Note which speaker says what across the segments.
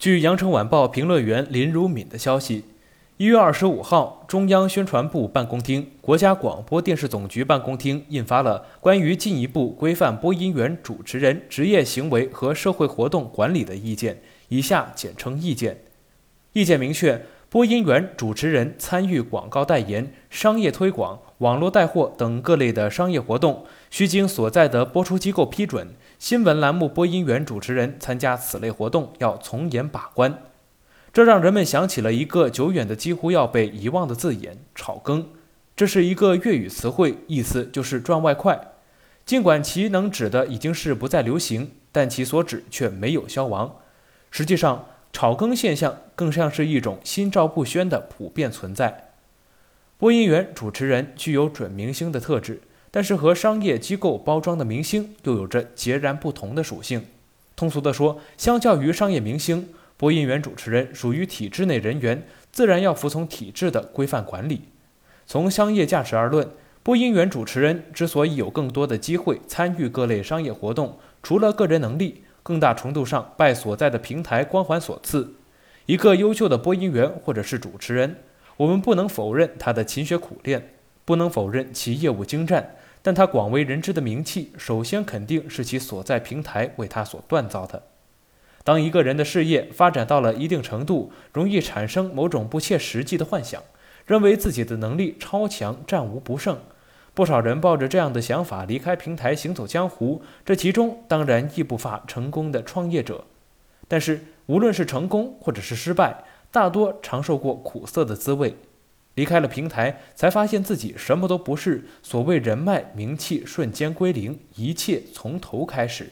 Speaker 1: 据《羊城晚报》评论员林如敏的消息，一月二十五号，中央宣传部办公厅、国家广播电视总局办公厅印发了关于进一步规范播音员主持人职业行为和社会活动管理的意见（以下简称意见）。意见明确。播音员、主持人参与广告代言、商业推广、网络带货等各类的商业活动，需经所在的播出机构批准。新闻栏目播音员、主持人参加此类活动要从严把关。这让人们想起了一个久远的、几乎要被遗忘的字眼——炒更。这是一个粤语词汇，意思就是赚外快。尽管其能指的已经是不再流行，但其所指却没有消亡。实际上，炒更现象更像是一种心照不宣的普遍存在。播音员、主持人具有准明星的特质，但是和商业机构包装的明星又有着截然不同的属性。通俗地说，相较于商业明星，播音员、主持人属于体制内人员，自然要服从体制的规范管理。从商业价值而论，播音员、主持人之所以有更多的机会参与各类商业活动，除了个人能力。更大程度上拜所在的平台光环所赐。一个优秀的播音员或者是主持人，我们不能否认他的勤学苦练，不能否认其业务精湛，但他广为人知的名气，首先肯定是其所在平台为他所锻造的。当一个人的事业发展到了一定程度，容易产生某种不切实际的幻想，认为自己的能力超强，战无不胜。不少人抱着这样的想法离开平台行走江湖，这其中当然亦不乏成功的创业者。但是无论是成功或者是失败，大多尝受过苦涩的滋味。离开了平台，才发现自己什么都不是，所谓人脉名气瞬间归零，一切从头开始。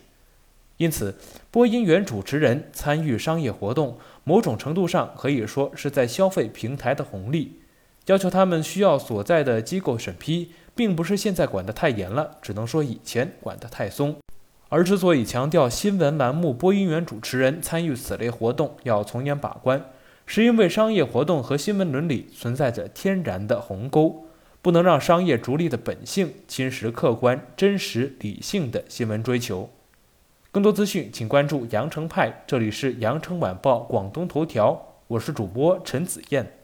Speaker 1: 因此，播音员、主持人参与商业活动，某种程度上可以说是在消费平台的红利。要求他们需要所在的机构审批，并不是现在管得太严了，只能说以前管得太松。而之所以强调新闻栏目播音员、主持人参与此类活动要从严把关，是因为商业活动和新闻伦理存在着天然的鸿沟，不能让商业逐利的本性侵蚀客观、真实、理性的新闻追求。更多资讯，请关注羊城派，这里是羊城晚报广东头条，我是主播陈子燕。